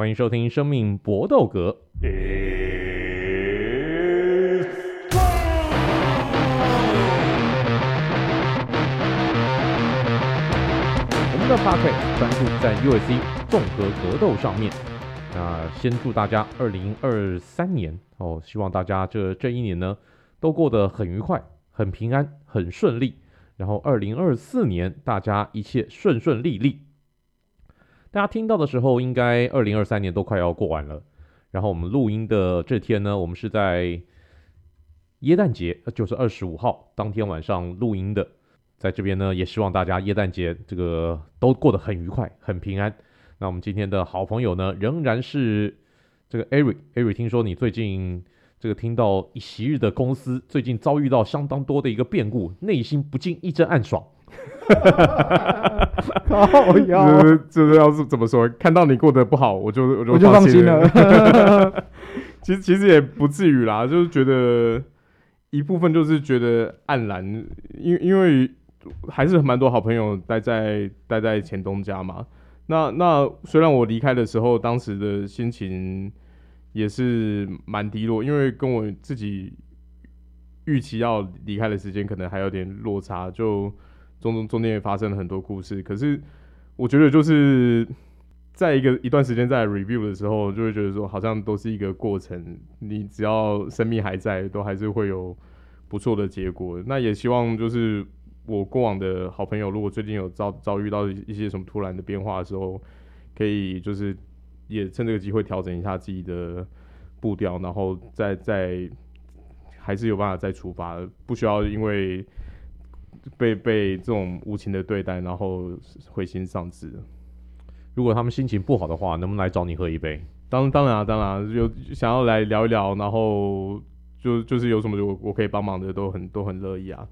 欢迎收听《生命搏斗格》。我们的 Podcast 专注在 UFC 综合格斗上面。那先祝大家二零二三年哦，希望大家这这一年呢都过得很愉快、很平安、很顺利。然后二零二四年大家一切顺顺利利。大家听到的时候，应该二零二三年都快要过完了。然后我们录音的这天呢，我们是在耶诞节，就是二十五号当天晚上录音的。在这边呢，也希望大家耶诞节这个都过得很愉快、很平安。那我们今天的好朋友呢，仍然是这个 Eric。Eric，听说你最近这个听到一昔日的公司最近遭遇到相当多的一个变故，内心不禁一阵暗爽。哈哈哈好呀，就是要是怎么说？看到你过得不好，我就我就，我就放心了。其实其实也不至于啦，就是觉得一部分就是觉得黯然，因为因为还是蛮多好朋友待在待在前东家嘛。那那虽然我离开的时候，当时的心情也是蛮低落，因为跟我自己预期要离开的时间可能还有点落差，就。中中中间也发生了很多故事，可是我觉得就是在一个一段时间在 review 的时候，就会觉得说好像都是一个过程，你只要生命还在，都还是会有不错的结果。那也希望就是我过往的好朋友，如果最近有遭遭遇到一些什么突然的变化的时候，可以就是也趁这个机会调整一下自己的步调，然后再再还是有办法再出发，不需要因为。被被这种无情的对待，然后灰心丧志。如果他们心情不好的话，能不能来找你喝一杯？当当然啊，当然啊，有想要来聊一聊，然后就就是有什么我我可以帮忙的，都很都很乐意啊。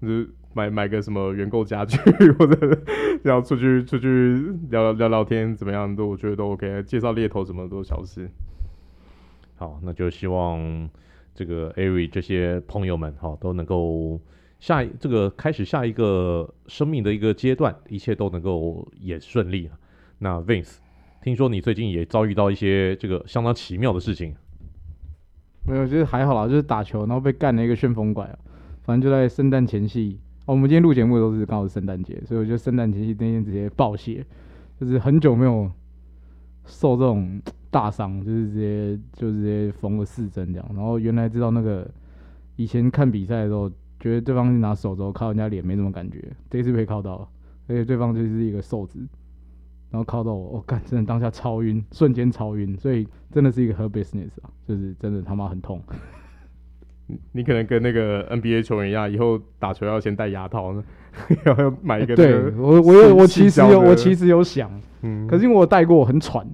就是买买个什么原购家具，或者要出去出去聊聊聊天，怎么样都我觉得都 OK。介绍猎头什么都小事。好，那就希望这个 Ari 这些朋友们哈都能够。下一这个开始下一个生命的一个阶段，一切都能够也顺利。那 Vince，听说你最近也遭遇到一些这个相当奇妙的事情。没有，就是还好啦，就是打球然后被干了一个旋风拐。反正就在圣诞前夕，我们今天录节目都是刚好是圣诞节，所以我觉得圣诞前夕那天直接爆血，就是很久没有受这种大伤，就是直接就直接缝了四针这样。然后原来知道那个以前看比赛的时候。觉得对方拿手肘靠人家脸没什么感觉，这一次被靠到了，而且对方就是一个瘦子，然后靠到我，我、哦、干，真的当下超晕，瞬间超晕，所以真的是一个 hurt business 啊，就是真的他妈很痛。你可能跟那个 NBA 球员一样，以后打球要先戴牙套呢，要 要买一个。对我，我有，我其实有，我其实有想，嗯，可是因为我戴过，我很喘。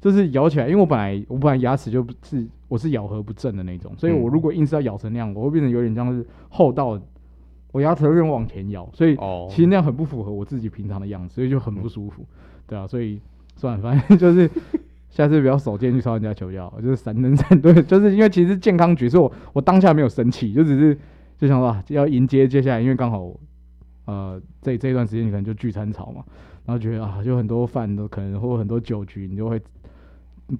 就是咬起来，因为我本来我本来牙齿就不是我是咬合不正的那种，所以我如果硬是要咬成那样，我会变成有点像是厚道，我牙齿有点往前咬，所以其实那样很不符合我自己平常的样子，所以就很不舒服，对啊，所以算了，反正就是下次不要手贱去抄人家球药，就是三能三对，就是因为其实健康局，所以我我当下没有生气，就只是就想说要迎接接下来，因为刚好呃这这一段时间你可能就聚餐潮嘛，然后觉得啊就很多饭都可能或很多酒局，你就会。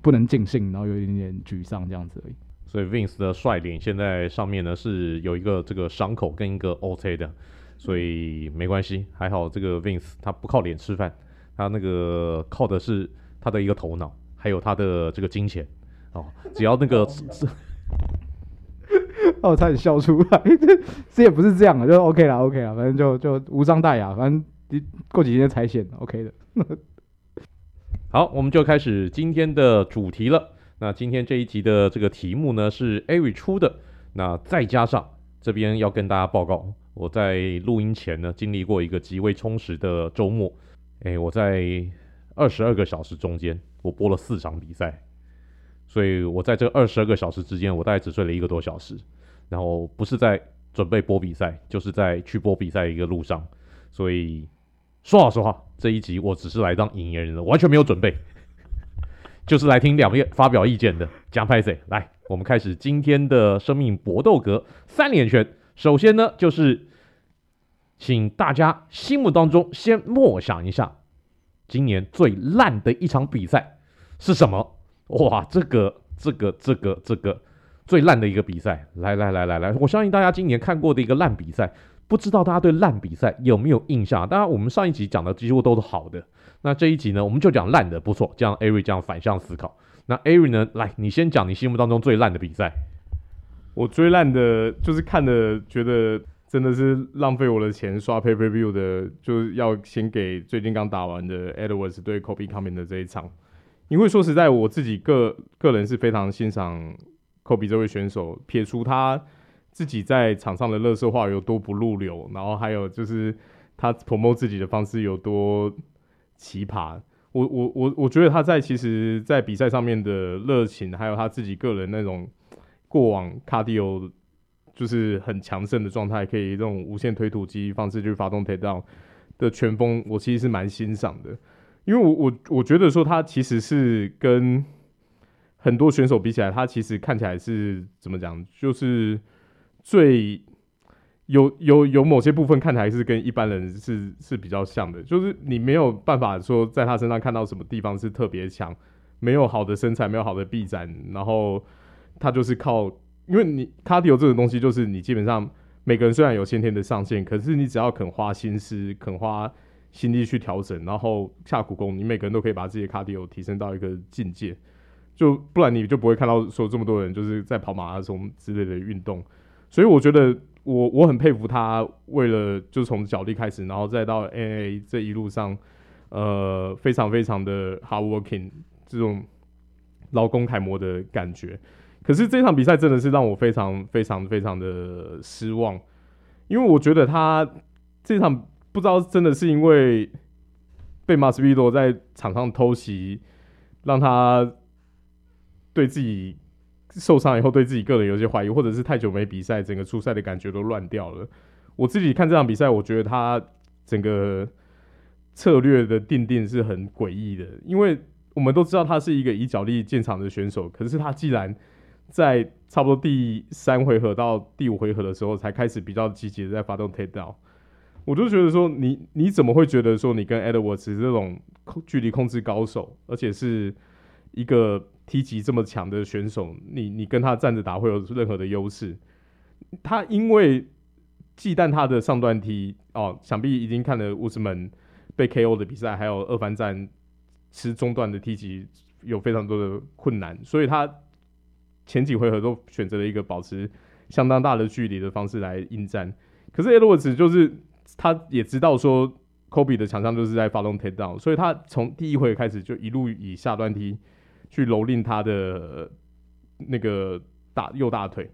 不能尽兴，然后有一点点沮丧这样子而已。所以 Vince 的帅脸现在上面呢是有一个这个伤口跟一个 OT 的，所以没关系，还好这个 Vince 他不靠脸吃饭，他那个靠的是他的一个头脑，还有他的这个金钱哦。只要那个，哦，差点笑出来，这这也不是这样的，就 OK 了，OK 了，反正就就无伤大雅，反正过几天才显 OK 的。好，我们就开始今天的主题了。那今天这一集的这个题目呢是 Ari 出的。那再加上这边要跟大家报告，我在录音前呢经历过一个极为充实的周末。诶，我在二十二个小时中间，我播了四场比赛，所以我在这二十二个小时之间，我大概只睡了一个多小时。然后不是在准备播比赛，就是在去播比赛一个路上，所以。说老实话，这一集我只是来当引言人的，完全没有准备，就是来听两位发表意见的。讲拍谢，来，我们开始今天的生命搏斗格三连拳。首先呢，就是请大家心目当中先默想一下，今年最烂的一场比赛，是什么？哇，这个这个这个这个最烂的一个比赛，来来来来来，我相信大家今年看过的一个烂比赛，不知道大家对烂比赛有没有印象？当然，我们上一集讲的几乎都是好的，那这一集呢，我们就讲烂的，不错，这样 Ari 这样反向思考。那 Ari 呢，来，你先讲你心目当中最烂的比赛。我最烂的就是看的觉得真的是浪费我的钱刷 Pay Per View 的，就是要先给最近刚打完的 Edwards 对 Kobe Coming 的这一场，因为说实在，我自己个个人是非常欣赏 Kobe 这位选手，撇除他自己在场上的乐色话有多不入流，然后还有就是他 promo 自己的方式有多奇葩，我我我我觉得他在其实在比赛上面的热情，还有他自己个人那种。过往卡迪欧就是很强盛的状态，可以这种无限推土机方式去发动 takedown 的拳风，我其实是蛮欣赏的。因为我我我觉得说他其实是跟很多选手比起来，他其实看起来是怎么讲，就是最有有有某些部分看起来是跟一般人是是比较像的，就是你没有办法说在他身上看到什么地方是特别强，没有好的身材，没有好的臂展，然后。他就是靠，因为你 cardio 这个东西，就是你基本上每个人虽然有先天的上限，可是你只要肯花心思、肯花心力去调整，然后下苦功，你每个人都可以把自己的 cardio 提升到一个境界。就不然你就不会看到说这么多人就是在跑马拉松之类的运动。所以我觉得我我很佩服他，为了就从脚力开始，然后再到 N A 这一路上，呃，非常非常的 hard working 这种劳工楷模的感觉。可是这场比赛真的是让我非常非常非常的失望，因为我觉得他这场不知道真的是因为被马斯比多在场上偷袭，让他对自己受伤以后对自己个人有些怀疑，或者是太久没比赛，整个出赛的感觉都乱掉了。我自己看这场比赛，我觉得他整个策略的定定是很诡异的，因为我们都知道他是一个以脚力见长的选手，可是他既然在差不多第三回合到第五回合的时候，才开始比较积极的在发动 takedown。我就觉得说你，你怎么会觉得说你跟 Edwards 这种距离控制高手，而且是一个踢击这么强的选手，你你跟他站着打会有任何的优势？他因为忌惮他的上段踢哦，想必已经看了乌斯门被 KO 的比赛，还有二番战吃中段的踢击有非常多的困难，所以他。前几回合都选择了一个保持相当大的距离的方式来应战，可是 Edwards 就是他也知道说 Kobe 的强项就是在发动 takedown，所以他从第一回合开始就一路以下段踢去蹂躏他的那个大右大腿，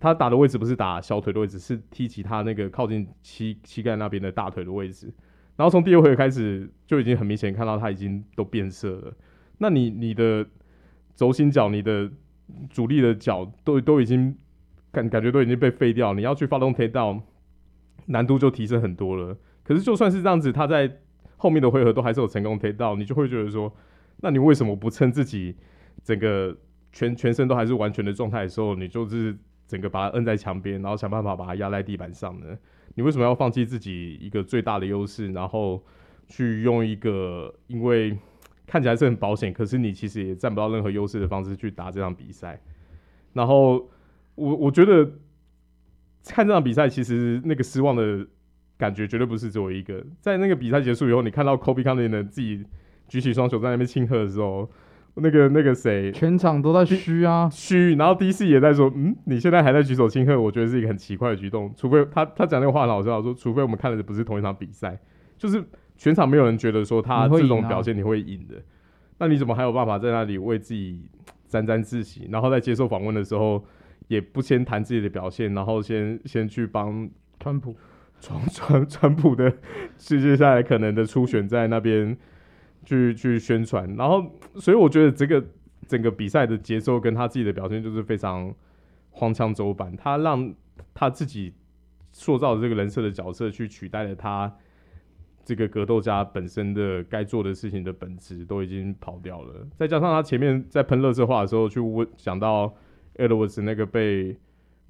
他打的位置不是打小腿的位置，是踢起他那个靠近膝膝盖那边的大腿的位置，然后从第二回合开始就已经很明显看到他已经都变色了，那你你的轴心脚你的。主力的脚都都已经感感觉都已经被废掉，你要去发动 takedown，难度就提升很多了。可是就算是这样子，他在后面的回合都还是有成功 takedown，你就会觉得说，那你为什么不趁自己整个全全身都还是完全的状态的时候，你就是整个把它摁在墙边，然后想办法把它压在地板上呢？你为什么要放弃自己一个最大的优势，然后去用一个因为？看起来是很保险，可是你其实也占不到任何优势的方式去打这场比赛。然后我我觉得看这场比赛，其实那个失望的感觉绝对不是只有一个。在那个比赛结束以后，你看到 Kobe Covington 自己举起双手在那边庆贺的时候，那个那个谁，全场都在嘘啊嘘。然后 DC 也在说：“嗯，你现在还在举手庆贺，我觉得是一个很奇怪的举动。除非他他讲那个话很好笑，说除非我们看的不是同一场比赛，就是。”全场没有人觉得说他这种表现你会赢的，你啊、那你怎么还有办法在那里为自己沾沾自喜？然后在接受访问的时候，也不先谈自己的表现，然后先先去帮川普、川川川普的接下来可能的初选在那边去去宣传。然后，所以我觉得这个整个比赛的节奏跟他自己的表现就是非常荒腔走板。他让他自己塑造的这个人设的角色去取代了他。这个格斗家本身的该做的事情的本质都已经跑掉了，再加上他前面在喷乐色话的时候去问讲到 Edwards 那个被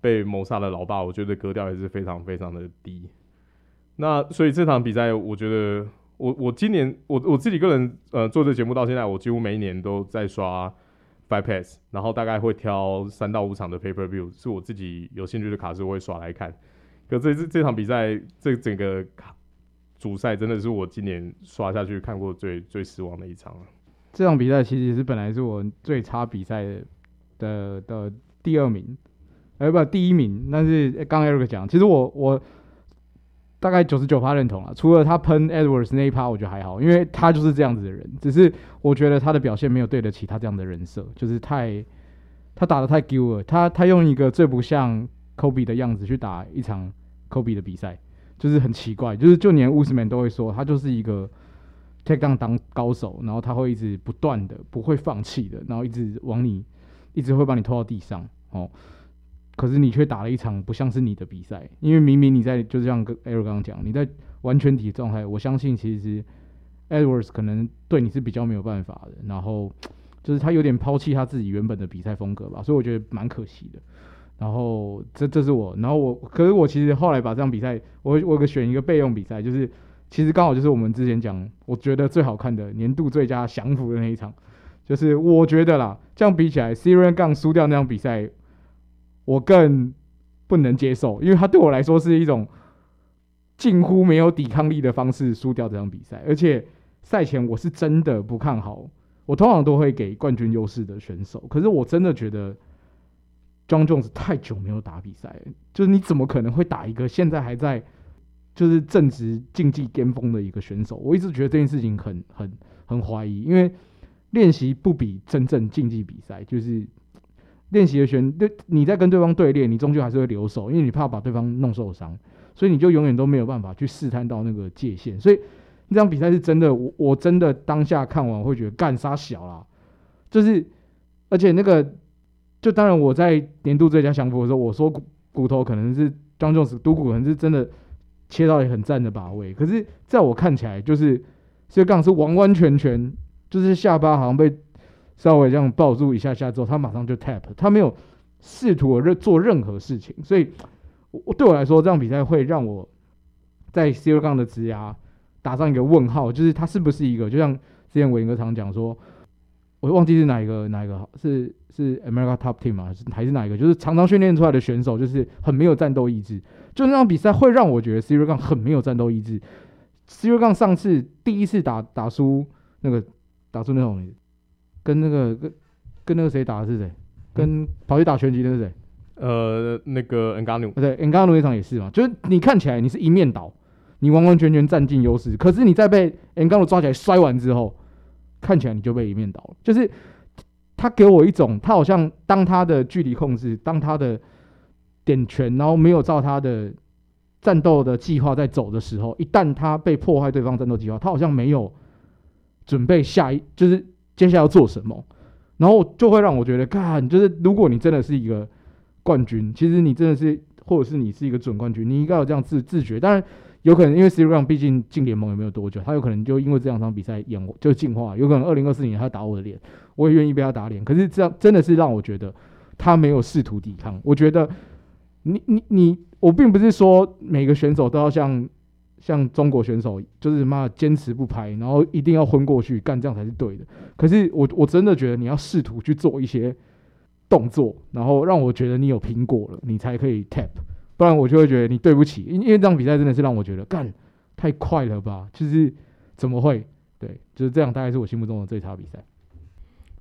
被谋杀的老爸，我觉得格调也是非常非常的低。那所以这场比赛，我觉得我我今年我我自己个人呃做这节目到现在，我几乎每一年都在刷 Fight Pass，然后大概会挑三到五场的 paper View，是我自己有兴趣的卡是我会刷来看。可这这这场比赛，这整个卡主赛真的是我今年刷下去看过最最失望的一场了。这场比赛其实是本来是我最差比赛的的，的第二名，呃不第一名，但是刚 Eric 讲，其实我我。大概九十九趴认同了，除了他喷 Edwards 那一趴，我觉得还好，因为他就是这样子的人。只是我觉得他的表现没有对得起他这样的人设，就是太他打的太丢了。他他用一个最不像 Kobe 的样子去打一场 Kobe 的比赛，就是很奇怪。就是就连 Usman 都会说，他就是一个 takedown 当高手，然后他会一直不断的不会放弃的，然后一直往你一直会把你拖到地上哦。可是你却打了一场不像是你的比赛，因为明明你在就像跟 ERO 刚刚讲，你在完全体状态，我相信其实 Edwards 可能对你是比较没有办法的。然后 就是他有点抛弃他自己原本的比赛风格吧，所以我觉得蛮可惜的。然后这这是我，然后我可是我其实后来把这场比赛，我我有个选一个备用比赛，就是其实刚好就是我们之前讲，我觉得最好看的年度最佳降服的那一场，就是我觉得啦，这样比起来，Ciryl Gane 输掉那场比赛。我更不能接受，因为他对我来说是一种近乎没有抵抗力的方式输掉这场比赛，而且赛前我是真的不看好。我通常都会给冠军优势的选手，可是我真的觉得 Jon Jones 太久没有打比赛，就是你怎么可能会打一个现在还在就是正值竞技巅峰的一个选手？我一直觉得这件事情很很很怀疑，因为练习不比真正竞技比赛就是。练习的选对，你在跟对方对练，你终究还是会留手，因为你怕把对方弄受伤，所以你就永远都没有办法去试探到那个界限。所以那场比赛是真的，我我真的当下看完会觉得干杀小啦，就是而且那个就当然我在年度最佳降服的时候，我说骨骨头可能是 Jon Jones 独骨可能是真的切到也很赞的把位，可是在我看起来就是这个杠是完完全全就是下巴好像被。稍微这样抱住一下下之后，他马上就 tap，他没有试图任做任何事情，所以，我对我来说，这场比赛会让我在 C 瑞杠的职涯打上一个问号，就是他是不是一个，就像之前伟哥常讲说，我忘记是哪一个哪一个，是是 America Top Team 吗？还是哪一个？就是常常训练出来的选手，就是很没有战斗意志。就那场比赛会让我觉得 C 瑞杠很没有战斗意志。Ciryl Gane 上次第一次打打输那个打出那种。跟那个跟跟那个谁打的是谁？跟跑去打拳击的是谁？呃，那个 Ngannou 对，Ngannou 那场也是嘛。就是你看起来你是一面倒，你完完全全占尽优势，可是你在被 Ngannou 抓起来摔完之后，看起来你就被一面倒了。就是他给我一种，他好像当他的距离控制，当他的点拳，然后没有照他的战斗的计划在走的时候，一旦他被破坏对方战斗计划，他好像没有准备下一就是。接下来要做什么？然后就会让我觉得，看，就是如果你真的是一个冠军，其实你真的是，或者是你是一个准冠军，你应该有这样自自觉。当然，有可能因为 C 罗毕竟进联盟也没有多久，他有可能就因为这两场比赛演就进化，有可能二零二四年他打我的脸，我也愿意被他打脸。可是这样真的是让我觉得他没有试图抵抗。我觉得你你你，我并不是说每个选手都要像。像中国选手就是妈坚持不拍，然后一定要昏过去干，这样才是对的。可是我我真的觉得你要试图去做一些动作，然后让我觉得你有拼过了，你才可以 tap，不然我就会觉得你对不起。因为这场比赛真的是让我觉得干太快了吧，就是怎么会？对，就是这样，大概是我心目中的最差比赛。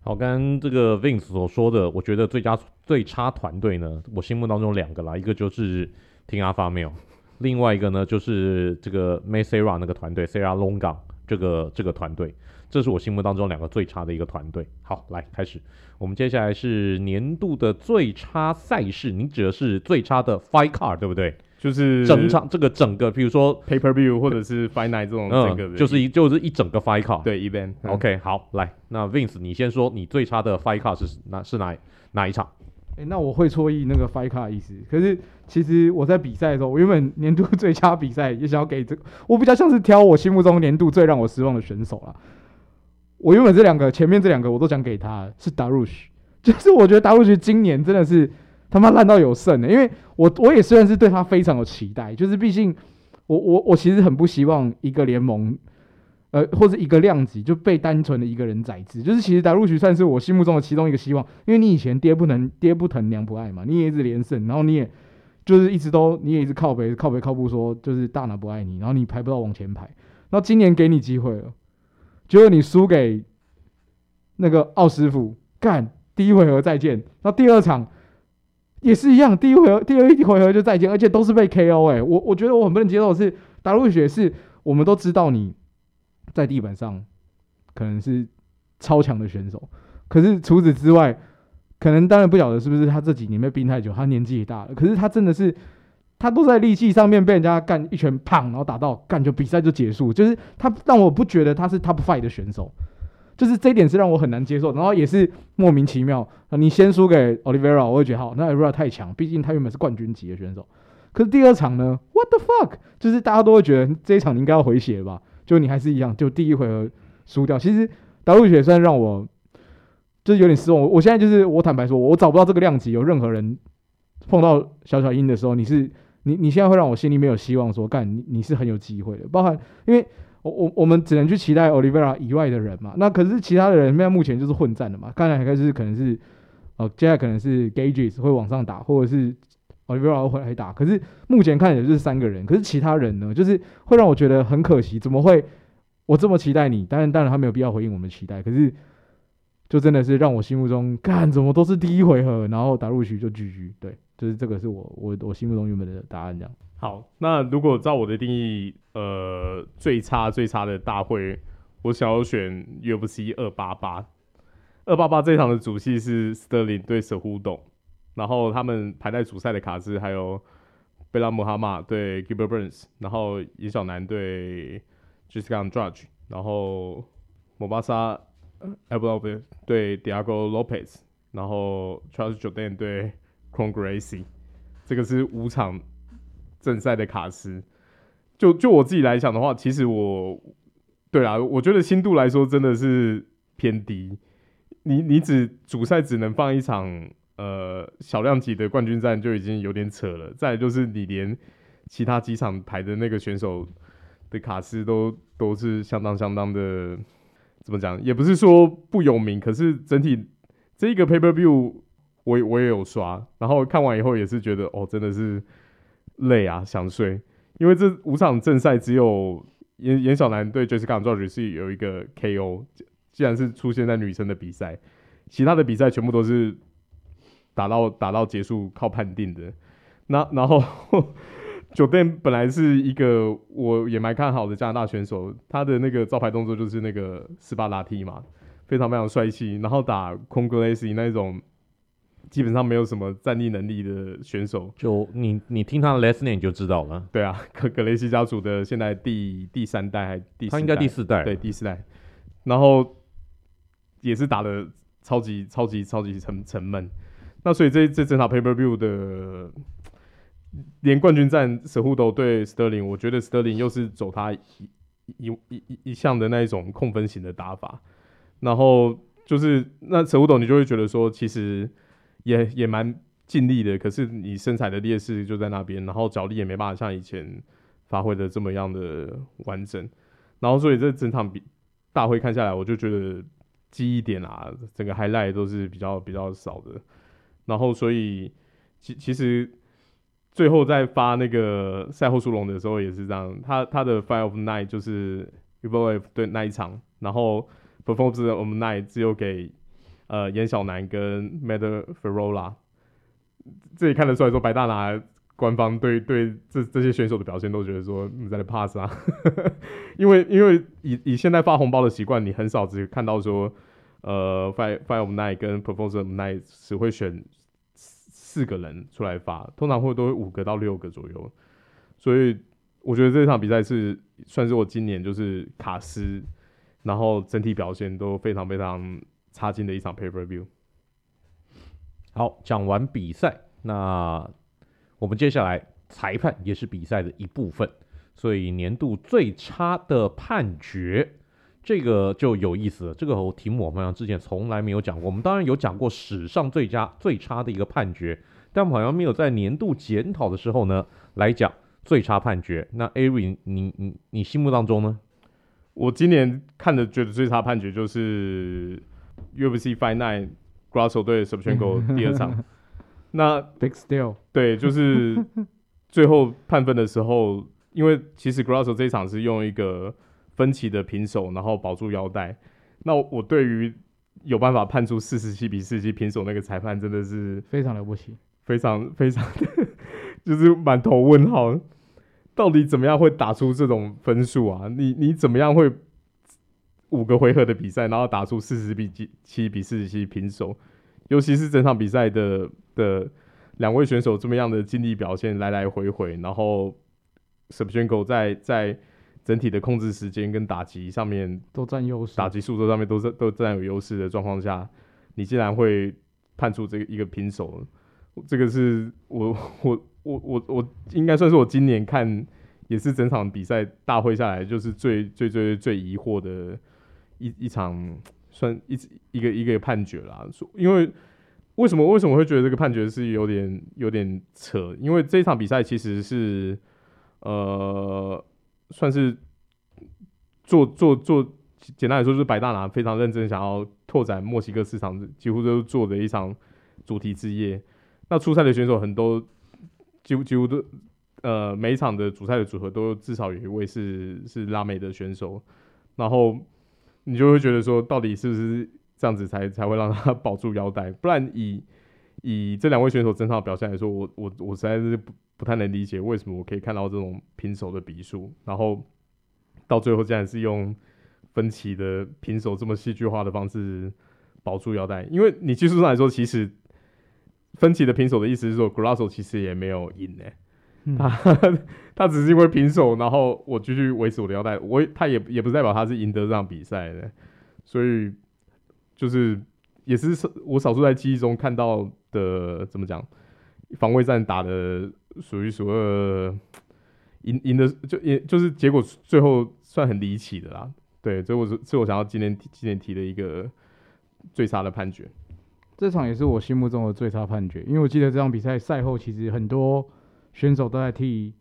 好，跟这个 Vince 所说的，我觉得最佳最差团队呢，我心目当中两个啦，一个就是听阿发没有。另外一个呢，就是这个 Matt Serra 那个团队，Serra Longa 这个这个团队，这是我心目当中两个最差的一个团队。好，来开始，我们接下来是年度的最差赛事，你指的是最差的 Fight Card 对不对？就是整场这个整个，比如说 Pay Per View 或者是 Fight Night 这种整个、嗯，就是一就是一整个 Fight Card 对 Event。OK，好，来，那 Vince 你先说，你最差的 Fight Card 是哪是哪哪一场？哎、欸，那我会错意那个 Fight Card 的意思。可是其实我在比赛的时候，我原本年度最佳比赛也想要给这个，我比较像是挑我心目中年度最让我失望的选手啦。我原本这两个前面这两个我都想给他，是 Darush，就是我觉得 Darush 今年真的是他妈烂到有剩的，因为我我也虽然是对他非常有期待，就是毕竟我我我其实很不希望一个联盟呃，或者一个量级就被单纯的一个人宰制，就是其实达鲁许算是我心目中的其中一个希望，因为你以前爹不能爹不疼娘不爱嘛，你也一直连胜，然后你也就是一直都你也一直靠北靠北靠不说，就是大拿不爱你，然后你排不到往前排，然后今年给你机会了，结果你输给那个奥师傅，干第一回合再见，那第二场也是一样，第一回合第二一回合就再见，而且都是被 KO 哎、我我觉得我很不能接受是达鲁许是我们都知道你。在地板上可能是超强的选手，可是除此之外，可能当然不晓得是不是他这几年被冰太久，他年纪也大了。可是他真的是，他都在力气上面被人家干一拳，胖，然后打到干就比赛就结束。就是他让我不觉得他是 top five 的选手，就是这一点是让我很难接受。然后也是莫名其妙，你先输给 Olivera，我会觉得好，那 Olivera 太强，毕竟他原本是冠军级的选手。可是第二场呢？What the fuck？就是大家都会觉得这一场你应该要回血吧。就你还是一样，就第一回合输掉。其实打入血算让我就是有点失望。我现在就是我坦白说，我找不到这个量级有任何人碰到小小鹰的时候，你是你你现在会让我心里没有希望说干你你是很有机会的。包含因为我我我们只能去期待 Olivera 以外的人嘛。那可是其他的人现在目前就是混战的嘛。刚才还是可能是哦，接下来可能是 Gages 会往上打，或者是。Oliveira 会来打，可是目前看起来就是三个人，可是其他人呢，就是会让我觉得很可惜。怎么会我这么期待你？当然，当然他没有必要回应我们期待，可是就真的是让我心目中干怎么都是第一回合，然后打入局就 GG。对，就是这个是我我我心目中原本的答案这样。好，那如果照我的定义，呃，最差最差的大会，我想要选 UFC 二八八。二八八这场的主戏是 Sterling 对 Cejudo。然后他们排在主赛的卡司还有贝拉穆哈马对 Gilbert Burns，然后尹小南对 Jessica Andrade，然后莫巴萨 Evloev 对 Diego Lopez，然后 Charles Jordan 对 CONGRACIE 这个是五场正赛的卡斯。就就我自己来讲的话，其实我对啊，我觉得新度来说真的是偏低。你你只主赛只能放一场。呃，小量级的冠军战就已经有点扯了。再就是你连其他几场排的那个选手的卡斯都都是相当相当的，怎么讲？也不是说不有名，可是整体这个 paper view 我我也有刷，然后看完以后也是觉得哦，真的是累啊，想睡。因为这五场正赛只有严严小南对 Jessica a n d r 是有一个 KO，既然是出现在女生的比赛，其他的比赛全部都是。打到打到结束靠判定的，那然后酒店本来是一个我也蛮看好的加拿大选手，他的那个招牌动作就是那个斯巴达踢嘛，非常非常帅气。然后打空格雷西那种基本上没有什么战力能力的选手，就你你听他的 last name 就知道了。对啊，格格雷西家族的现在第第三代还第四代，他应该第四代，对第四代。然后也是打的超级超级超级沉沉闷。那所以这这整场 Pay Per View 的连冠军战，Cejudo 对 Sterling，我觉得 Sterling 又是走他一一一一一向的那一种控分型的打法，然后就是那 Cejudo 你就会觉得说，其实也也蛮尽力的，可是你身材的劣势就在那边，然后脚力也没办法像以前发挥的这么样的完整，然后所以这整场比大会看下来，我就觉得记忆点啊，整个 highlight 都是比较比较少的。然后，所以其其实最后在发那个赛后殊荣的时候也是这样，他他的 five of nine 就是 evolve 对那一场，然后 Performance of nine 只有给呃严小南跟 Matt Frevola，这也看得出来说白大拿官方对对这这些选手的表现都觉得说你在那 pass 啊，因为因为以以现在发红包的习惯，你很少只看到说呃 five Five of nine 跟 Performance of nine 只会选。四个人出来发，通常会都会五个到六个左右，所以我觉得这场比赛是算是我今年就是卡司，然后整体表现都非常非常差劲的一场 pay per view。好，讲完比赛，那我们接下来裁判也是比赛的一部分，所以年度最差的判决。这个就有意思了，这个题目我们好像之前从来没有讲过。我们当然有讲过史上最佳最差的一个判决，但我们好像没有在年度检讨的时候呢来讲最差判决。那 Ari，你你你心目当中呢？我今年看的觉得最差判决就是 UFC Fight Night Grasso 对 s u b c h e n k o 第二场。那 Big Still 对，就是最后判分的时候，因为其实 Grasso 这一场是用一个分歧的平手，然后保住腰带。那我对于有办法判出四十七比四十七平手那个裁判，真的是非常了不起，非常非常的 就是满头问号。到底怎么样会打出这种分数啊？你你怎么样会五个回合的比赛，然后打出四十比七比四十七平手？尤其是整场比赛的的两位选手这么样的尽力表现，来来回回，然后 Shevchenko 在在整体的控制时间跟打击上面都占优势，打击速度上面都是都占有优势的状况下，你竟然会判出这个一个平手？这个是我 我。我我我应该算是我今年看也是整场比赛大会下来就是最最最最疑惑的一一场算一一个一个判决啦。因为为什么为什么会觉得这个判决是有点有点扯？因为这场比赛其实是呃算是做做做简单来说就是白大拿非常认真想要拓展墨西哥市场，几乎都做的一场主题之夜。那初赛的选手很多。几乎几乎都，呃，每一场的主赛的组合都至少有一位是是拉美的选手，然后你就会觉得说，到底是不是这样子才才会让他 保住腰带？不然以以这两位选手整场表现来说，我我我实在是不不太能理解为什么我可以看到这种平手的比数，然后到最后竟然是用分歧的平手这么戏剧化的方式保住腰带，因为你技术上来说，其实。分歧的平手的意思是说，Grasso 其实也没有赢呢、欸嗯，他 他只是因为平手，然后我继续维持我的腰带，我他也也不是代表他是赢得这场比赛的，所以就是也是我少数在记忆中看到的，怎么讲，防卫战打的数一数二，赢赢的就也就是结果最后算很离奇的啦，对，所以我是是我想要今天今天提的一个最差的判决。这场也是我心目中的最差判决，因为我记得这场比赛赛后其实很多选手都在替，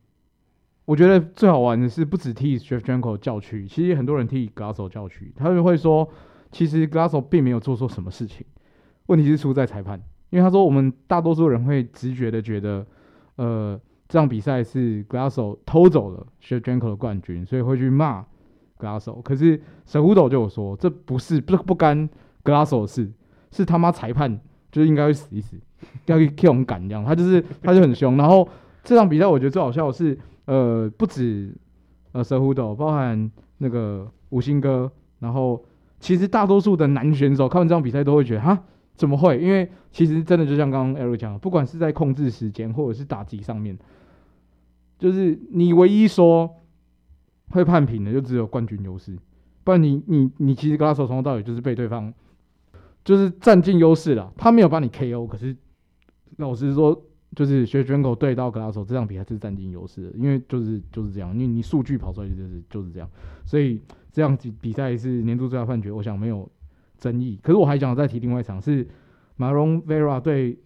我觉得最好玩的是不止替 Shevchenko 叫屈，其实很多人替 Grasso 叫屈，他们会说其实 Grasso 并没有做错什么事情，问题是出在裁判，因为他说我们大多数人会直觉的觉得，呃，这场比赛是 Grasso 偷走了 s h e r e n k o 的冠军，所以会去骂 Grasso，可是 Cejudo 就有说这不是不不干 Grasso 的事。是他妈裁判，就应该会死一死，要去 K 我们赶这样。他就是他就很凶。然后这场比赛我觉得最好笑的是，呃，不止呃 Cejudo，包含那个吴兴哥。然后其实大多数的男选手看完这场比赛都会觉得，哈，怎么会？因为其实真的就像刚刚 Eri 讲的，不管是在控制时间或者是打击上面，就是你唯一说会判平的，就只有冠军优势。不然你你你其实跟他说从头到尾就是被对方。就是占尽优势了，他没有帮你 KO，可是老实说，就是 Shevchenko 对到 Glasso 这场比赛是占尽优势的，因为就是就是这样，因为你数据跑出来就是就是这样，所以这样比赛是年度最佳判决，我想没有争议。可是我还想再提另外一场是 Maron Vera 对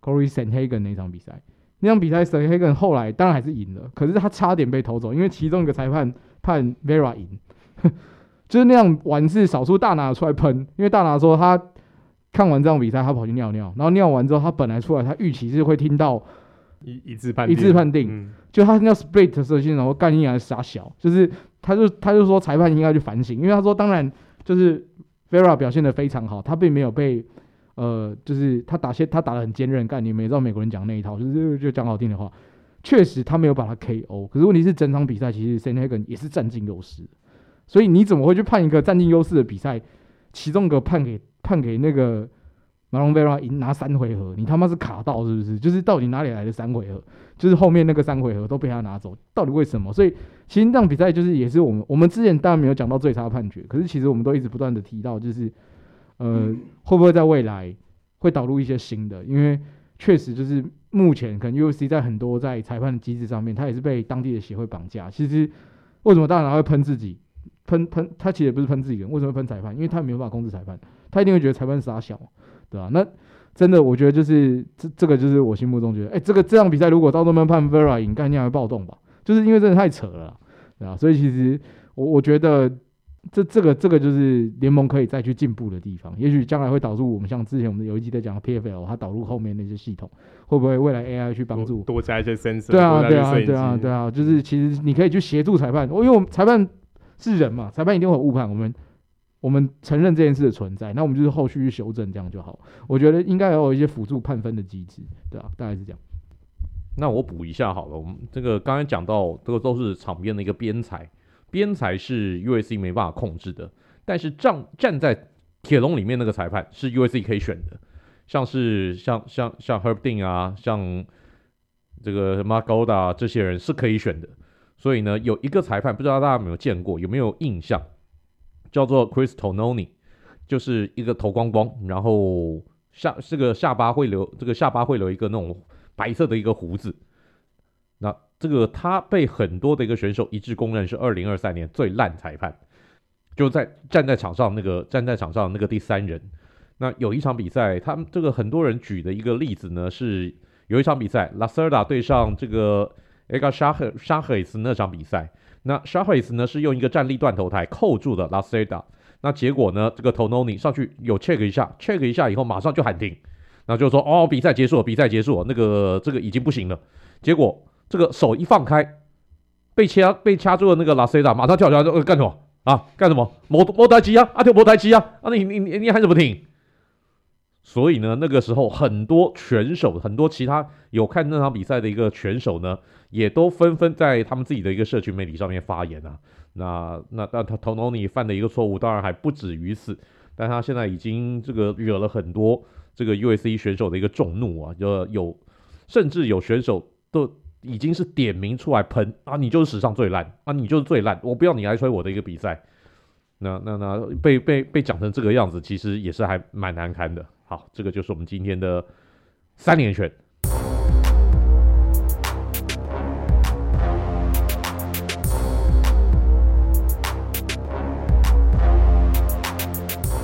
Corey Sanhagen 那场比赛，那场比赛 Sanhagen 后来当然还是赢了，可是他差点被偷走，因为其中一个裁判判 Vera 赢。就是那样玩是少数大拿出来喷，因为大拿说他看完这场比赛，他跑去尿尿，然后尿完之后，他本来出来，他预期是会听到一一致判定，一致判定，嗯、就他那 split 的时候，然后干你还傻小，就是他就他就说裁判应该去反省，因为他说当然就是 Vera 表现的非常好，他并没有被呃就是他打些他打的很坚韧，干你们也知道美国人讲那一套，就是就讲好听的话，确实他没有把他 KO，可是问题是整场比赛其实 Sandhagen 也是占尽优势。所以你怎么会去判一个占尽优势的比赛，其中一个判给判给那个马龙贝拉赢拿三回合？你他妈是卡到是不是？就是到底哪里来的三回合？就是后面那个三回合都被他拿走，到底为什么？所以其实这场比赛就是也是我们我们之前当然没有讲到最差判决，可是其实我们都一直不断的提到，就是呃会不会在未来会导入一些新的？因为确实就是目前可能 UFC 在很多在裁判的机制上面，他也是被当地的协会绑架。其实为什么大拿会喷自己？喷喷，他其实也不是喷自己人，为什么会喷裁判？因为他没有办法控制裁判，他一定会觉得裁判傻小，对吧、啊？那真的，我觉得就是这这个就是我心目中觉得，哎、欸，这个这场比赛如果到时候判 Vera 赢，概念会暴动吧？就是因为真的太扯了，对吧、啊？所以其实我我觉得这这个这个就是联盟可以再去进步的地方，也许将来会导入我们像之前我们有一集在讲的 PFL，它导入后面那些系统，会不会未来 AI 去帮助多，多加一些 sensor？对啊，对啊，对啊，对啊，就是其实你可以去协助裁判，因为我们裁判是人嘛，裁判一定会有误判，我们我们承认这件事的存在，那我们就是后续去修正，这样就好。我觉得应该要有一些辅助判分的机制，对啊，大概是这样。那我补一下好了，我们这个刚才讲到，这个都是场边的一个边裁。边裁是 USC 没办法控制的，但是站站在铁笼里面那个裁判是 USC 可以选的，像是像像像 Herb Dean 啊，像这个 Margoda 这些人是可以选的。所以呢，有一个裁判不知道大家有没有见过，有没有印象，叫做 Cristononi，就是一个头光光，然后下这个下巴会留这个下巴会留一个那种白色的一个胡子，那。这个他被很多的一个选手一致公认是二零二三年最烂裁判，就在站在场上那个站在场上那个第三人。那有一场比赛，他们这个很多人举的一个例子呢，是有一场比赛，Lacerda 对上这个 Edgar Shaffris 那场比赛。那 Shaffris 呢是用一个站立断头台扣住的 Lacerda，那结果呢，这个 Tononi 上去有 check 一下，check 一下以后马上就喊停，那就说哦，比赛结束了，比赛结束了，那个这个已经不行了。结果。这个手一放开，被掐被掐住的那个拉塞达马上跳起来，说干什么啊？干什么？摩摩台机啊？啊跳摩台机啊？啊你你你你喊什么停？所以呢，那个时候很多拳手，很多其他有看那场比赛的一个拳手呢，也都纷纷在他们自己的一个社群媒体上面发言啊。那那那他 Tononi 犯的一个错误，当然还不止于此，但他现在已经这个惹了很多这个 USC 选手的一个众怒啊，就有甚至有选手都。已经是点名出来喷啊！你就是史上最烂啊！你就是最烂！我不要你来吹我的一个比赛。那那那被被被讲成这个样子，其实也是还蛮难堪的。好，这个就是我们今天的三连拳。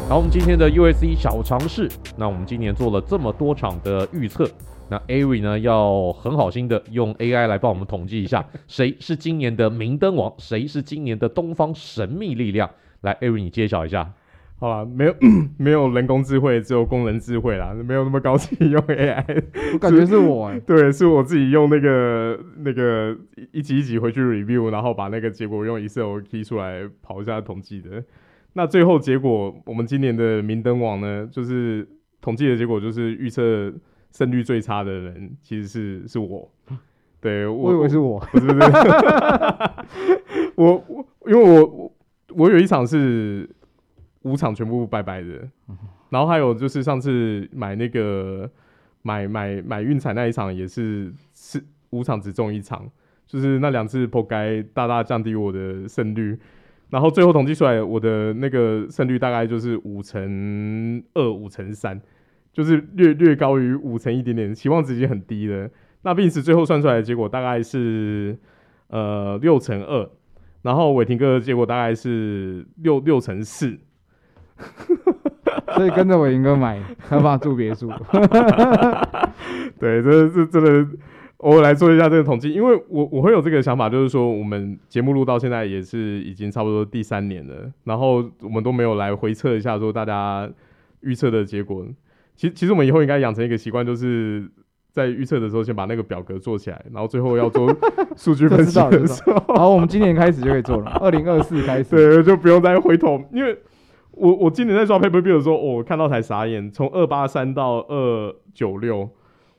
好，我们今天的 USC 小尝试。那我们今年做了这么多场的预测。那 Ari 呢，要很好心的用 AI 来帮我们统计一下，谁是今年的明灯王，谁是今年的东方神秘力量？来，Ari 你揭晓一下。好吧，没有 没有人工智慧，只有工人智慧啦，没有那么高级用 AI。我感觉是我、欸，对，是我自己用那个那个一集一集回去 review，然后把那个结果用 Excel key 出来跑一下统计的。那最后结果，我们今年的明灯王呢，就是统计的结果就是预测。胜率最差的人其实是是我，对，我，我以为是我，不是 不是，我我因为我我我有一场是五场全部拜拜的，然后还有就是上次买那个买买买运彩那一场也是是五场只中一场，就是那两次扑街大大降低我的胜率，然后最后统计出来我的那个胜率大概就是五成二五成三。就是略略高于五成一点点，期望值已经很低了。那并且最后算出来的结果大概是呃六成二，然后伟霆哥的结果大概是六六成四，所以跟着伟霆哥买，他爸住别墅。对，这这真的，我来做一下这个统计，因为我我会有这个想法，就是说我们节目录到现在也是已经差不多第三年了，然后我们都没有来回测一下说大家预测的结果。其实，其实我们以后应该养成一个习惯，就是在预测的时候先把那个表格做起来，然后最后要做 数据分析的时候，好，我们今年开始就可以做了，二零二四开始，对，就不用再回头，因为我我今年在抓 Paper Build 的时候，我看到才傻眼，从二八三到二九六，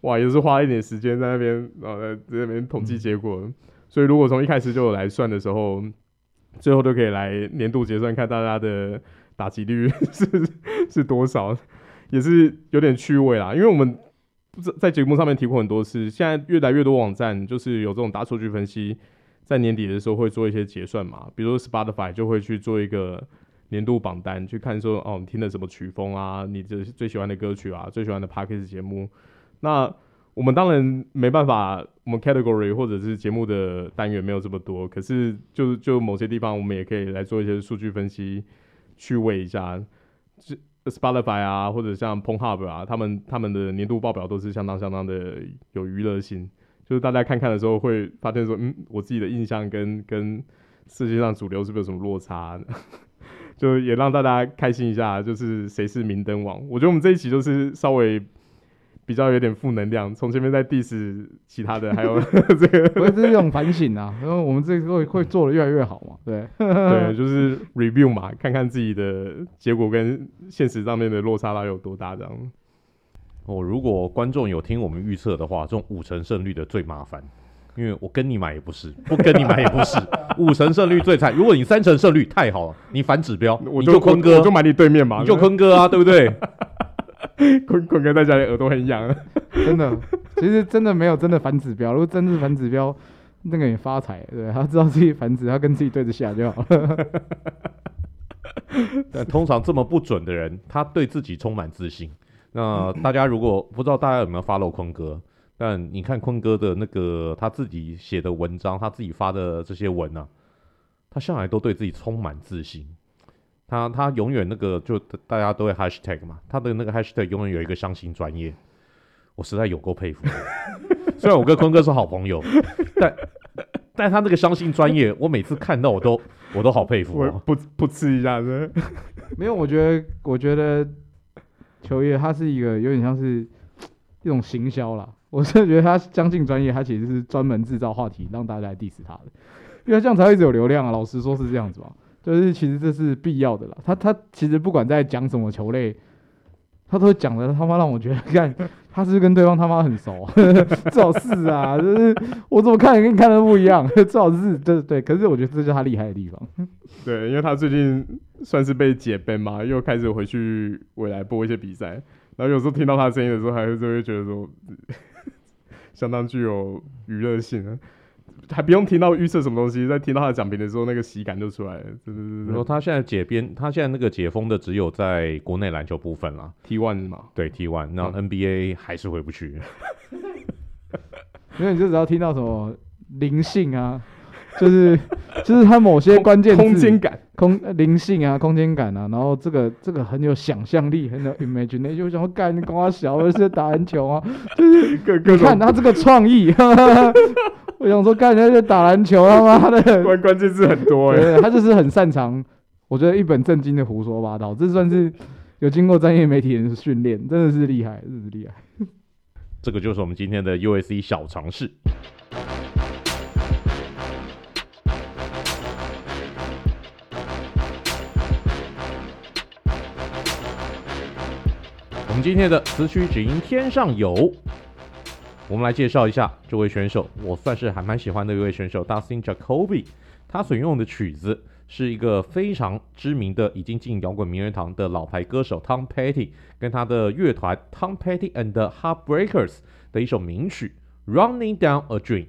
哇，也是花一点时间在那边，然后在在那边统计结果，嗯、所以如果从一开始就有来算的时候，最后都可以来年度结算，看大家的打击率 是是多少。也是有点趣味啦，因为我们在节目上面提过很多次，现在越来越多网站就是有这种大数据分析，在年底的时候会做一些结算嘛，比如说 Spotify 就会去做一个年度榜单，去看说哦，你听的什么曲风啊，你这最喜欢的歌曲啊，最喜欢的 Podcast 节目。那我们当然没办法，我们 Category 或者是节目的单元没有这么多，可是就就某些地方我们也可以来做一些数据分析，趣味一下。Spotify 啊，或者像 Pornhub 啊，他们他们的年度报表都是相当相当的有娱乐性，就是大家看看的时候会发现说，嗯，我自己的印象跟跟世界上主流是不是有什么落差？就也让大家开心一下，就是谁是明灯王？我觉得我们这一期就是稍微比较有点负能量，从前面在 diss 其他的，还有 这个，我这是一种反省啊，然后我们这个会会做的越来越好嘛，对，对，就是 review 嘛，看看自己的结果跟现实上面的落差到底有多大这样。哦，如果观众有听我们预测的话，这种五成胜率的最麻烦。因为我跟你买也不是，不跟你买也不是，五成胜率最惨。如果你三成胜率太好了，你反指标，我就坤哥，我就买你对面嘛，你就坤哥啊，对不对？坤坤哥在家里耳朵很痒，真的，其实真的没有真的反指标。如果真是反指标，那个也发财，对，他知道自己反指，他跟自己对着下就好了。但通常这么不准的人，他对自己充满自信。那大家如果不知道大家有没有 follow 坤哥？但你看坤哥的那个他自己写的文章，他自己发的这些文啊，他向来都对自己充满自信。他他永远那个就大家都会 hashtag 嘛，他的那个 hashtag 永远有一个相信专业，我实在有够佩服。虽然我跟坤哥是好朋友，但但他那个相信专业，我每次看到我都我都好佩服。我不不吃一下子，没有，我觉得我觉得球爷他是一个有点像是一种行销啦。我是觉得他将近专业，他其实是专门制造话题让大家来 diss 他的，因为这样才会一直有流量啊。老实说是这样子嘛，就是其实这是必要的啦。他他其实不管在讲什么球类，他都讲的他妈让我觉得，看他是跟对方他妈很熟，最好是啊，就是我怎么看也跟你看的不一样，最好是对对。可是我觉得这就是他厉害的地方。对，因为他最近算是被解编嘛，又开始回去未来播一些比赛，然后有时候听到他声音的时候，还是就会觉得说。相当具有娱乐性啊，还不用听到预测什么东西，在听到他的讲评的时候，那个喜感就出来了。对对对。然后他现在解编，他现在那个解封的只有在国内篮球部分了，T one 嘛。对 T one，那 NBA 还是回不去。因为你就只要听到什么灵性啊。就是就是他某些关键空间感、空灵性啊、空间感啊，然后这个这个很有想象力，很有 imagination，就想说干你跟我小，而是打篮球啊，就是你看他这个创意，我想说干人家在打篮球，他妈的关关键字很多哎、欸，他就是很擅长，我觉得一本正经的胡说八道，这算是有经过专业媒体人训练，真的是厉害，真的是厉害。这个就是我们今天的 USC 小常识。今天的词曲只应天上有，我们来介绍一下这位选手，我算是还蛮喜欢的一位选手，Dustin Jacoby。他所用的曲子是一个非常知名的，已经进摇滚名人堂的老牌歌手 Tom Petty 跟他的乐团 Tom Petty and the Heartbreakers 的一首名曲《Running Down a Dream》。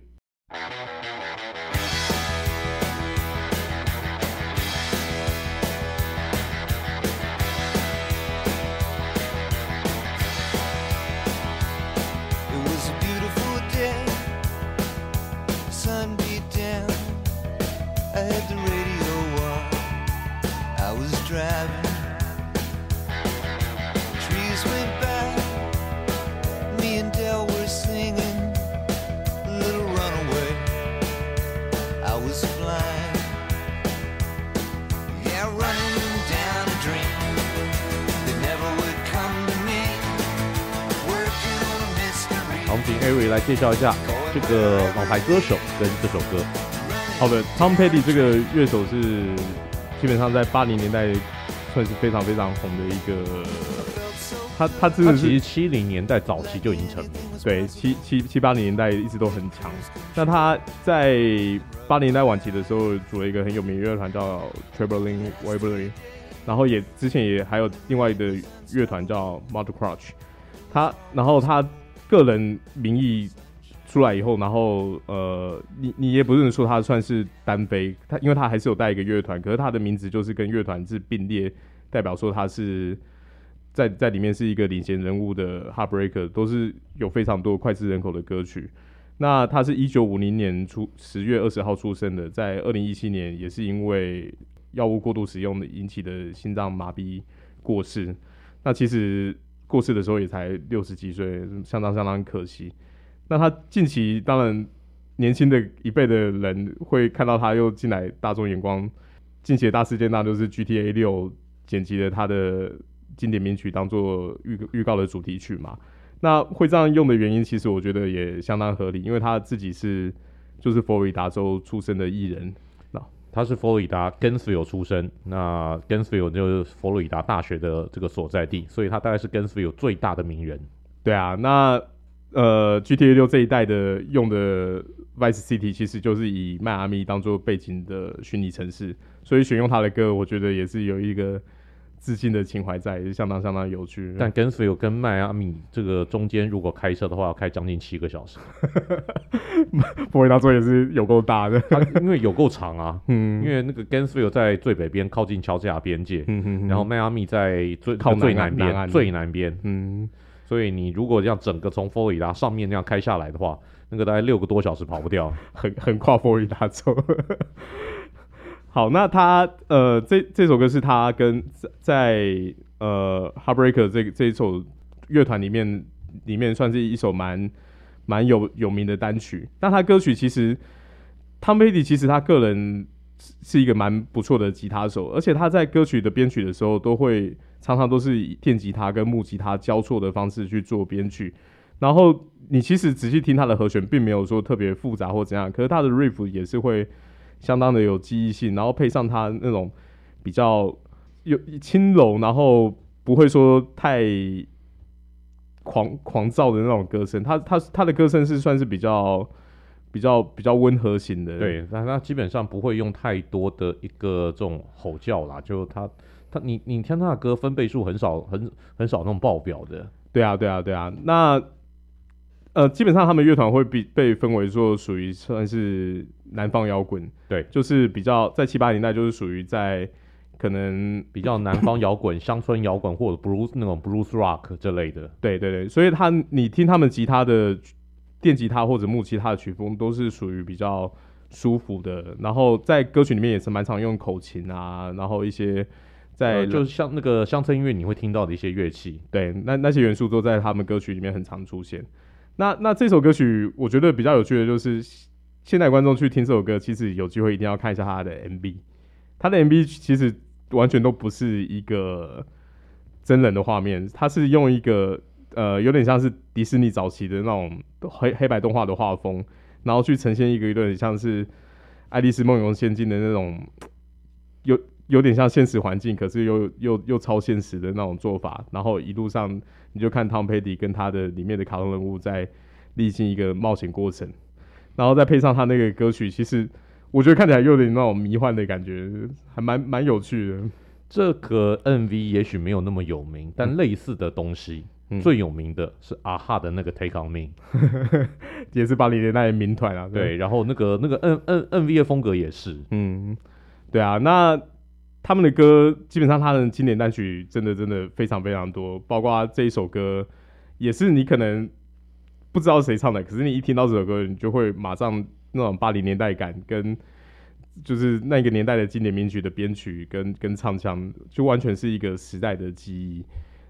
来介绍一下这个老牌歌手跟这首歌。好的，Tom Petty 这个乐手是基本上在八零年代算是非常非常红的一个。他他真的是其实七零年代早期就已经成名，对，七七七八零年代一直都很强。那他在八零年代晚期的时候组了一个很有名的乐团叫 Traveling Wilburys，然后也之前也还有另外一个乐团叫 Mother Crush。他然后他。个人名义出来以后，然后呃，你你也不是说他算是单飞，他因为他还是有带一个乐团，可是他的名字就是跟乐团是并列，代表说他是在在里面是一个领衔人物的 Heartbreaker，都是有非常多脍炙人口的歌曲。那他是一九五零年出十月二十号出生的，在二零一七年也是因为药物过度使用的引起的心脏麻痹过世。那其实。过世的时候也才六十几岁，相当相当可惜。那他近期当然年轻的一辈的人会看到他又进来大众眼光，近期的大事件，那就是 GTA 六剪辑了他的经典名曲当做预预告的主题曲嘛。那会这样用的原因，其实我觉得也相当合理，因为他自己是就是佛罗里达州出生的艺人，他是佛罗里达 Gainesville 出生，那 Gainesville 就是佛罗里达大学的这个所在地，所以他大概是 Gainesville 最大的名人。对啊，那呃 GTA 六这一代的用的 Vice City 其实就是以迈阿密当做背景的虚拟城市，所以选用他的歌，我觉得也是有一个。自信的情怀在，也是相当相当有趣。但 Gainesville 跟迈阿密这个中间，如果开车的话，要开将近七个小时。佛罗里达州也是有够大的，因为有够长啊。嗯，因为那个 Gainesville 在最北边，靠近乔治亚边界。嗯哼哼。然后迈阿密在最靠最南边，最南边。嗯。所以你如果这样整个从佛罗里达上面那样开下来的话，那个大概六个多小时跑不掉，很很跨佛罗里达州。好，那他呃，这这首歌是他跟在，在呃 Heartbreaker 这这一首乐团里面里面算是一首蛮蛮有有名的单曲。那他歌曲其实 Tom Petty 其实他个人是一个蛮不错的吉他手，而且他在歌曲的编曲的时候，都会常常都是以电吉他跟木吉他交错的方式去做编曲。然后你其实仔细听他的和弦，并没有说特别复杂或怎样，可是他的 riff 也是会。相当的有记忆性，然后配上他那种比较有轻柔，然后不会说太狂狂躁的那种歌声。他他他的歌声是算是比较比较比较温和型的。对，但他基本上不会用太多的一个这种吼叫啦。就他他你你听他的歌分贝数很少，很很少那种爆表的。对啊对啊对啊，那。呃，基本上他们乐团会比被分为说属于算是南方摇滚，对，就是比较在七八年代就是属于在可能比较南方摇滚、乡村摇滚或者 blues 那种 blues rock 这类的。对对对，所以他你听他们吉他的电吉他或者木吉他的曲风都是属于比较舒服的，然后在歌曲里面也是蛮常用口琴啊，然后一些在、呃、就是像那个乡村音乐你会听到的一些乐器，对，那那些元素都在他们歌曲里面很常出现。那那这首歌曲，我觉得比较有趣的就是，现代观众去听这首歌，其实有机会一定要看一下他的 MV。他的 MV 其实完全都不是一个真人的画面，他是用一个呃有点像是迪士尼早期的那种黑黑白动画的画风，然后去呈现一个有点像是《爱丽丝梦游仙境》的那种有有点像现实环境，可是又又又超现实的那种做法，然后一路上。你就看 Tom Petty 跟他的里面的卡通人物在历经一个冒险过程，然后再配上他那个歌曲，其实我觉得看起来又有点那种迷幻的感觉，还蛮蛮有趣的。这个 MV 也许没有那么有名，但类似的东西、嗯、最有名的是阿哈的那个 Take On Me，也是八零年代的民团啊。对，然后那个那个 N N N V 的风格也是，嗯，对啊，那。他们的歌基本上，他的经典单曲真的真的非常非常多，包括这一首歌，也是你可能不知道谁唱的，可是你一听到这首歌，你就会马上那种八零年代感，跟就是那个年代的经典名曲的编曲跟跟唱腔，就完全是一个时代的记忆。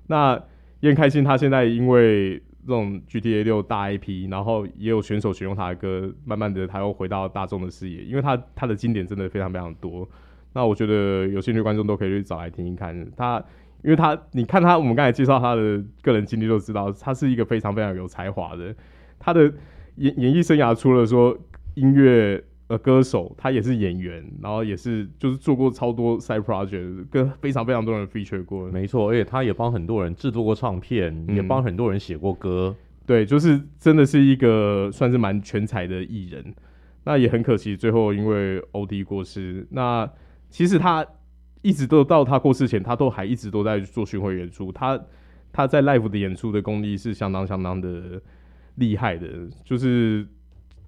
那也很开心，他现在因为这种 GTA 六大 IP，然后也有选手选用他的歌，慢慢的他又回到大众的视野，因为他他的经典真的非常非常多。那我觉得有兴趣观众都可以去找来听听看他，因为他你看他，我们刚才介绍他的个人经历就知道，他是一个非常非常有才华的。他的演演艺生涯除了说音乐呃歌手，他也是演员，然后也是就是做过超多 side project，跟非常非常多人 feature 过。没错，而且他也帮很多人制作过唱片，也帮很多人写过歌。对，就是真的是一个算是蛮全才的艺人。那也很可惜，最后因为 OD 过世。那其实他一直都到他过世前，他都还一直都在做巡回演出。他他在 live 的演出的功力是相当相当的厉害的，就是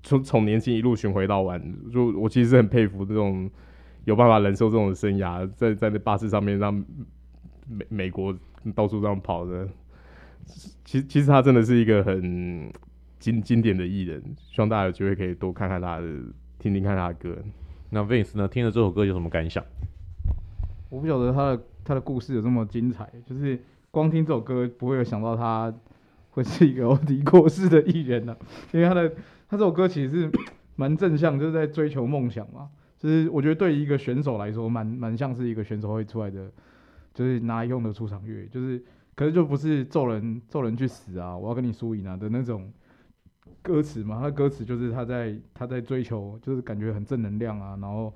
从从年轻一路巡回到晚。就我其实很佩服这种有办法忍受这种生涯，在在那巴士上面让美美国到处这样跑的。其实其实他真的是一个很经经典的艺人，希望大家有机会可以多看看他的，听听看他的歌。那 Vince 呢？听了这首歌有什么感想？我不晓得他的他的故事有这么精彩，就是光听这首歌不会有想到他会是一个 OD 过世的艺人呢、啊。因为他的他这首歌其实是 蛮正向，就是在追求梦想嘛。就是我觉得对于一个选手来说，蛮蛮像是一个选手会出来的，就是拿来用的出场乐，就是可是就不是咒人咒人去死啊，我要跟你输赢啊的那种歌词嘛。他歌词就是他在他在追求，就是感觉很正能量啊，然后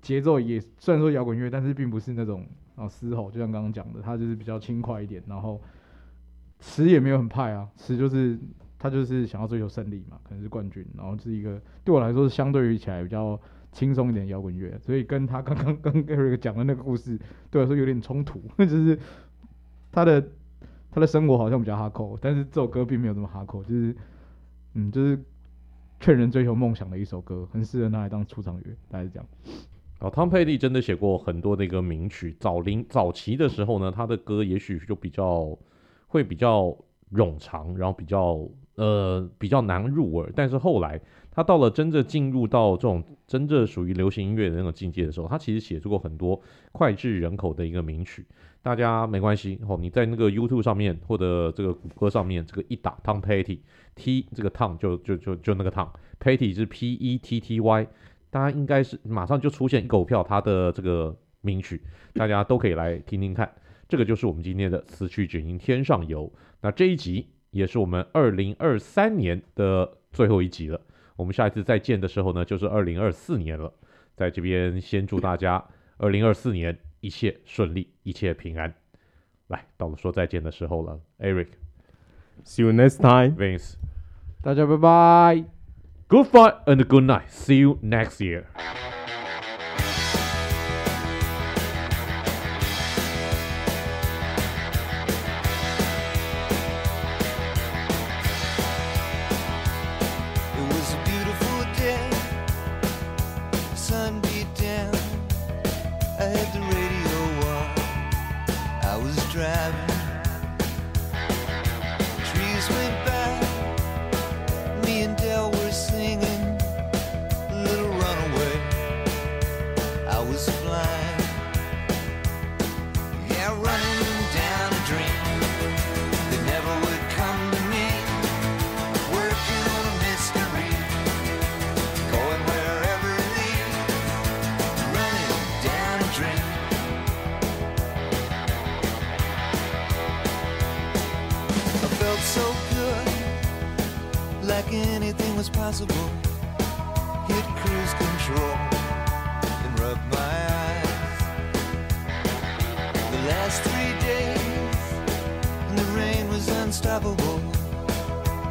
节奏也虽然说摇滚乐，但是并不是那种啊嘶吼，就像刚刚讲的，他就是比较轻快一点，然后词也没有很派啊，词就是他就是想要追求胜利嘛，可能是冠军，然后是一个对我来说是相对于起来比较。轻松一点摇滚乐，所以跟他刚刚 跟 Eric 讲的那个故事，对我来说有点冲突。就是他的他的生活好像比较哈扣，但是这首歌并没有这么哈扣，就是嗯，就是劝人追求梦想的一首歌，很适合拿来当出场乐。大概是这样。哦，Tom Petty 真的写过很多那个名曲。早零早期的时候呢，他的歌也许就比较会比较冗长，然后比较呃比较难入耳，但是后来。他到了真正进入到这种真正属于流行音乐的那种境界的时候，他其实写出过很多脍炙人口的一个名曲。大家没关系哦，你在那个 YouTube 上面或者这个谷歌上面，这个一打 Tom Petty，T 这个 Tom 就就就就那个 Tom，Petty 是 P E T T Y，大家应该是马上就出现一狗票他的这个名曲，大家都可以来听听看。这个就是我们今天的词曲只应天上有。那这一集也是我们二零二三年的最后一集了。我们下一次再见的时候呢，就是二零二四年了。在这边先祝大家二零二四年一切顺利，一切平安。来，到了说再见的时候了，Eric，See you next time，Vince，大家拜拜，Good fight and good night，See you next year。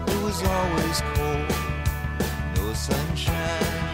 It was always cold, no sunshine.